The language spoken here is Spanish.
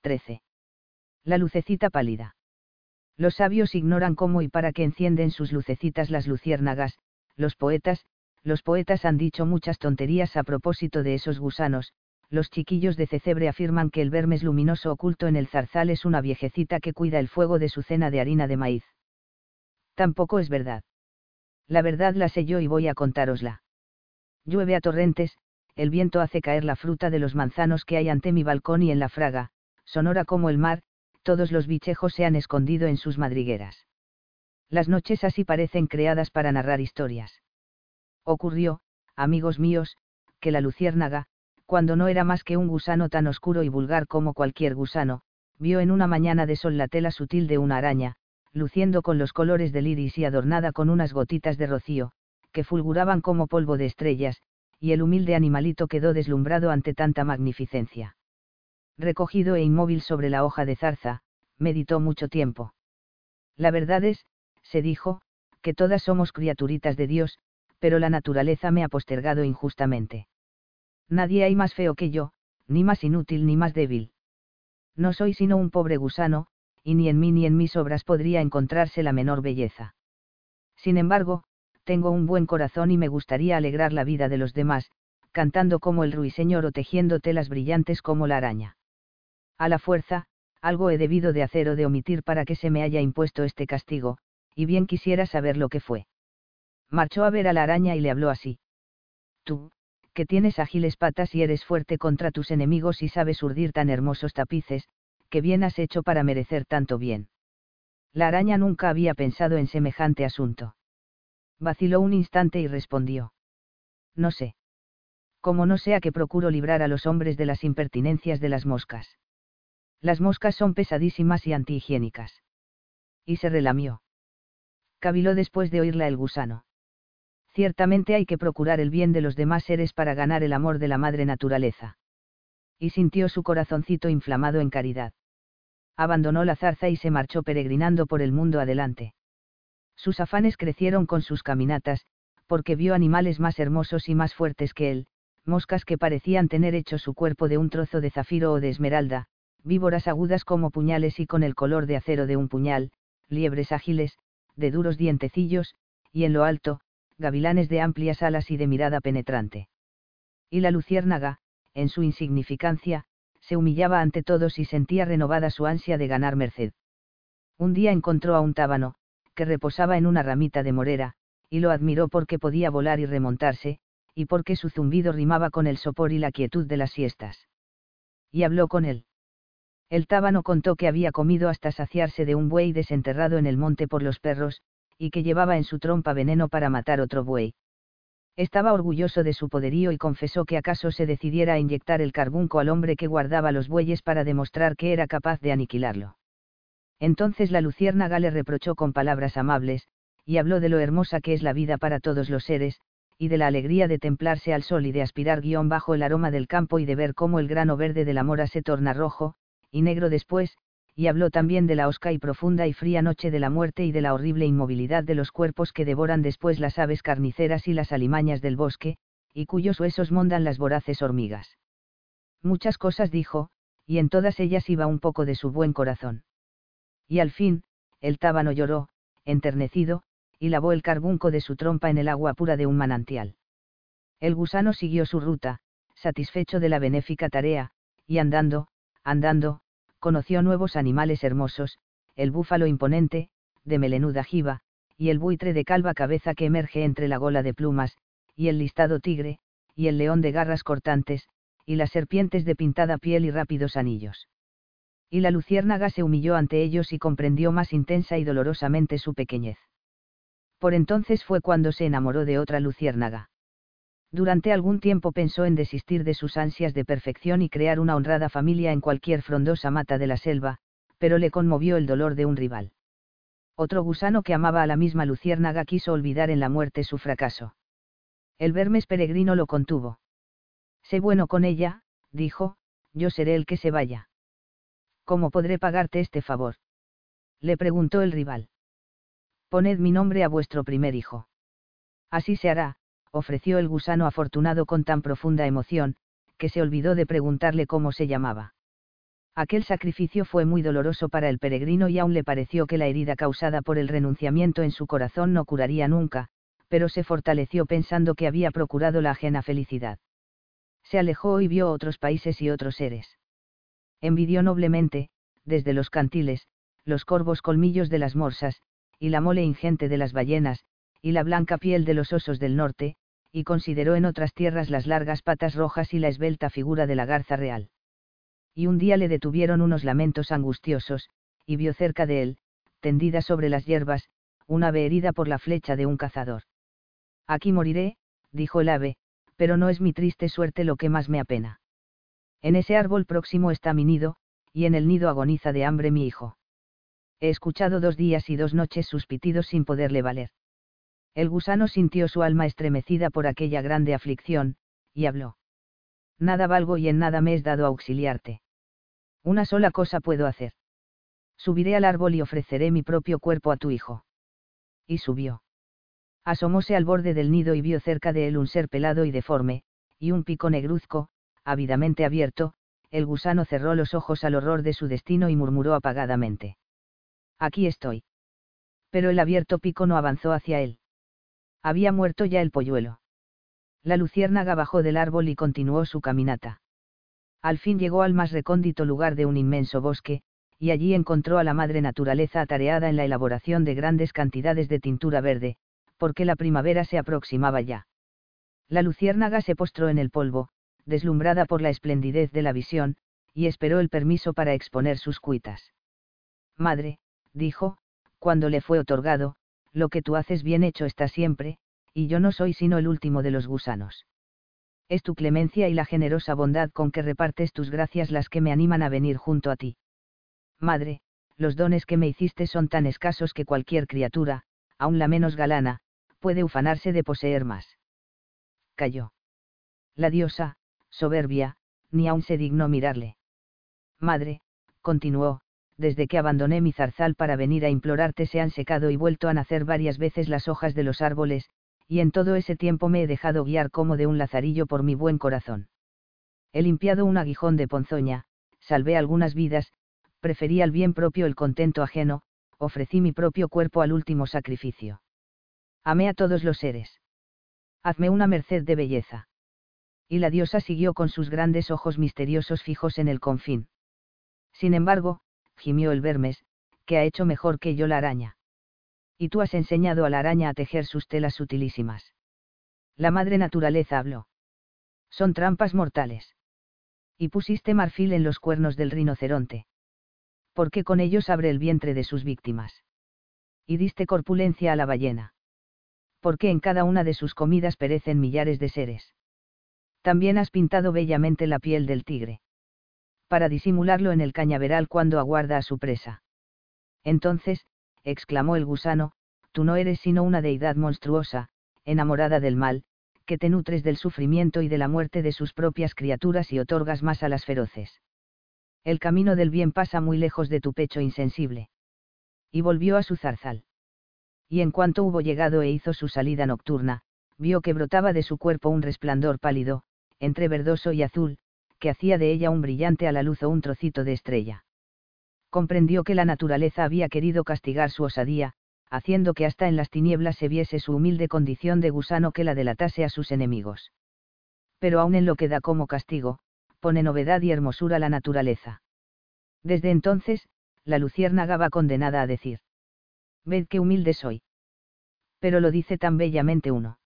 13. La lucecita pálida. Los sabios ignoran cómo y para qué encienden sus lucecitas las luciérnagas, los poetas, los poetas han dicho muchas tonterías a propósito de esos gusanos, los chiquillos de Cecebre afirman que el vermes luminoso oculto en el zarzal es una viejecita que cuida el fuego de su cena de harina de maíz. Tampoco es verdad. La verdad la sé yo y voy a contárosla. Llueve a torrentes, el viento hace caer la fruta de los manzanos que hay ante mi balcón y en la fraga, sonora como el mar, todos los bichejos se han escondido en sus madrigueras. Las noches así parecen creadas para narrar historias. Ocurrió, amigos míos, que la luciérnaga, cuando no era más que un gusano tan oscuro y vulgar como cualquier gusano, vio en una mañana de sol la tela sutil de una araña, luciendo con los colores del iris y adornada con unas gotitas de rocío, que fulguraban como polvo de estrellas, y el humilde animalito quedó deslumbrado ante tanta magnificencia recogido e inmóvil sobre la hoja de zarza, meditó mucho tiempo. La verdad es, se dijo, que todas somos criaturitas de Dios, pero la naturaleza me ha postergado injustamente. Nadie hay más feo que yo, ni más inútil ni más débil. No soy sino un pobre gusano, y ni en mí ni en mis obras podría encontrarse la menor belleza. Sin embargo, tengo un buen corazón y me gustaría alegrar la vida de los demás, cantando como el ruiseñor o tejiendo telas brillantes como la araña. A la fuerza, algo he debido de hacer o de omitir para que se me haya impuesto este castigo, y bien quisiera saber lo que fue. Marchó a ver a la araña y le habló así. Tú, que tienes ágiles patas y eres fuerte contra tus enemigos y sabes urdir tan hermosos tapices, que bien has hecho para merecer tanto bien. La araña nunca había pensado en semejante asunto. Vaciló un instante y respondió. No sé. Como no sea que procuro librar a los hombres de las impertinencias de las moscas. Las moscas son pesadísimas y antihigiénicas. Y se relamió. Cabiló después de oírla el gusano. Ciertamente hay que procurar el bien de los demás seres para ganar el amor de la madre naturaleza. Y sintió su corazoncito inflamado en caridad. Abandonó la zarza y se marchó peregrinando por el mundo adelante. Sus afanes crecieron con sus caminatas, porque vio animales más hermosos y más fuertes que él, moscas que parecían tener hecho su cuerpo de un trozo de zafiro o de esmeralda, víboras agudas como puñales y con el color de acero de un puñal, liebres ágiles, de duros dientecillos, y en lo alto, gavilanes de amplias alas y de mirada penetrante. Y la luciérnaga, en su insignificancia, se humillaba ante todos y sentía renovada su ansia de ganar merced. Un día encontró a un tábano, que reposaba en una ramita de morera, y lo admiró porque podía volar y remontarse, y porque su zumbido rimaba con el sopor y la quietud de las siestas. Y habló con él. El tábano contó que había comido hasta saciarse de un buey desenterrado en el monte por los perros, y que llevaba en su trompa veneno para matar otro buey. Estaba orgulloso de su poderío y confesó que acaso se decidiera a inyectar el carbunco al hombre que guardaba los bueyes para demostrar que era capaz de aniquilarlo. Entonces la luciérnaga le reprochó con palabras amables, y habló de lo hermosa que es la vida para todos los seres, y de la alegría de templarse al sol y de aspirar guion bajo el aroma del campo y de ver cómo el grano verde de la mora se torna rojo, y negro después, y habló también de la osca y profunda y fría noche de la muerte y de la horrible inmovilidad de los cuerpos que devoran después las aves carniceras y las alimañas del bosque, y cuyos huesos mondan las voraces hormigas. Muchas cosas dijo, y en todas ellas iba un poco de su buen corazón. Y al fin, el tábano lloró, enternecido, y lavó el carbunco de su trompa en el agua pura de un manantial. El gusano siguió su ruta, satisfecho de la benéfica tarea, y andando, andando, conoció nuevos animales hermosos, el búfalo imponente, de melenuda jiba, y el buitre de calva cabeza que emerge entre la gola de plumas, y el listado tigre, y el león de garras cortantes, y las serpientes de pintada piel y rápidos anillos. Y la luciérnaga se humilló ante ellos y comprendió más intensa y dolorosamente su pequeñez. Por entonces fue cuando se enamoró de otra luciérnaga. Durante algún tiempo pensó en desistir de sus ansias de perfección y crear una honrada familia en cualquier frondosa mata de la selva, pero le conmovió el dolor de un rival. Otro gusano que amaba a la misma luciérnaga quiso olvidar en la muerte su fracaso. El vermes peregrino lo contuvo. Sé bueno con ella, dijo, yo seré el que se vaya. ¿Cómo podré pagarte este favor? Le preguntó el rival. Poned mi nombre a vuestro primer hijo. Así se hará, ofreció el gusano afortunado con tan profunda emoción, que se olvidó de preguntarle cómo se llamaba. Aquel sacrificio fue muy doloroso para el peregrino y aún le pareció que la herida causada por el renunciamiento en su corazón no curaría nunca, pero se fortaleció pensando que había procurado la ajena felicidad. Se alejó y vio otros países y otros seres. Envidió noblemente, desde los cantiles, los corvos colmillos de las morsas, y la mole ingente de las ballenas, y la blanca piel de los osos del norte, y consideró en otras tierras las largas patas rojas y la esbelta figura de la garza real. Y un día le detuvieron unos lamentos angustiosos, y vio cerca de él, tendida sobre las hierbas, una ave herida por la flecha de un cazador. Aquí moriré, dijo el ave, pero no es mi triste suerte lo que más me apena. En ese árbol próximo está mi nido, y en el nido agoniza de hambre mi hijo. He escuchado dos días y dos noches sus pitidos sin poderle valer. El gusano sintió su alma estremecida por aquella grande aflicción, y habló. Nada valgo y en nada me es dado auxiliarte. Una sola cosa puedo hacer. Subiré al árbol y ofreceré mi propio cuerpo a tu hijo. Y subió. Asomóse al borde del nido y vio cerca de él un ser pelado y deforme, y un pico negruzco, ávidamente abierto, el gusano cerró los ojos al horror de su destino y murmuró apagadamente. Aquí estoy. Pero el abierto pico no avanzó hacia él. Había muerto ya el polluelo. La luciérnaga bajó del árbol y continuó su caminata. Al fin llegó al más recóndito lugar de un inmenso bosque, y allí encontró a la madre naturaleza atareada en la elaboración de grandes cantidades de tintura verde, porque la primavera se aproximaba ya. La luciérnaga se postró en el polvo, deslumbrada por la esplendidez de la visión, y esperó el permiso para exponer sus cuitas. Madre, dijo, cuando le fue otorgado, lo que tú haces bien hecho está siempre, y yo no soy sino el último de los gusanos. Es tu clemencia y la generosa bondad con que repartes tus gracias las que me animan a venir junto a ti. Madre, los dones que me hiciste son tan escasos que cualquier criatura, aun la menos galana, puede ufanarse de poseer más. Cayó. La diosa, soberbia, ni aun se dignó mirarle. Madre, continuó, desde que abandoné mi zarzal para venir a implorarte se han secado y vuelto a nacer varias veces las hojas de los árboles, y en todo ese tiempo me he dejado guiar como de un lazarillo por mi buen corazón. He limpiado un aguijón de ponzoña, salvé algunas vidas, preferí al bien propio el contento ajeno, ofrecí mi propio cuerpo al último sacrificio. Amé a todos los seres. Hazme una merced de belleza. Y la diosa siguió con sus grandes ojos misteriosos fijos en el confín. Sin embargo, gimió el Vermes, que ha hecho mejor que yo la araña. Y tú has enseñado a la araña a tejer sus telas sutilísimas. La madre naturaleza habló. Son trampas mortales. Y pusiste marfil en los cuernos del rinoceronte. Porque con ellos abre el vientre de sus víctimas. Y diste corpulencia a la ballena. Porque en cada una de sus comidas perecen millares de seres. También has pintado bellamente la piel del tigre para disimularlo en el cañaveral cuando aguarda a su presa. Entonces, exclamó el gusano, tú no eres sino una deidad monstruosa, enamorada del mal, que te nutres del sufrimiento y de la muerte de sus propias criaturas y otorgas más a las feroces. El camino del bien pasa muy lejos de tu pecho insensible. Y volvió a su zarzal. Y en cuanto hubo llegado e hizo su salida nocturna, vio que brotaba de su cuerpo un resplandor pálido, entre verdoso y azul, que hacía de ella un brillante a la luz o un trocito de estrella. Comprendió que la naturaleza había querido castigar su osadía, haciendo que hasta en las tinieblas se viese su humilde condición de gusano que la delatase a sus enemigos. Pero aun en lo que da como castigo, pone novedad y hermosura la naturaleza. Desde entonces, la luciérnaga va condenada a decir. Ved qué humilde soy. Pero lo dice tan bellamente uno.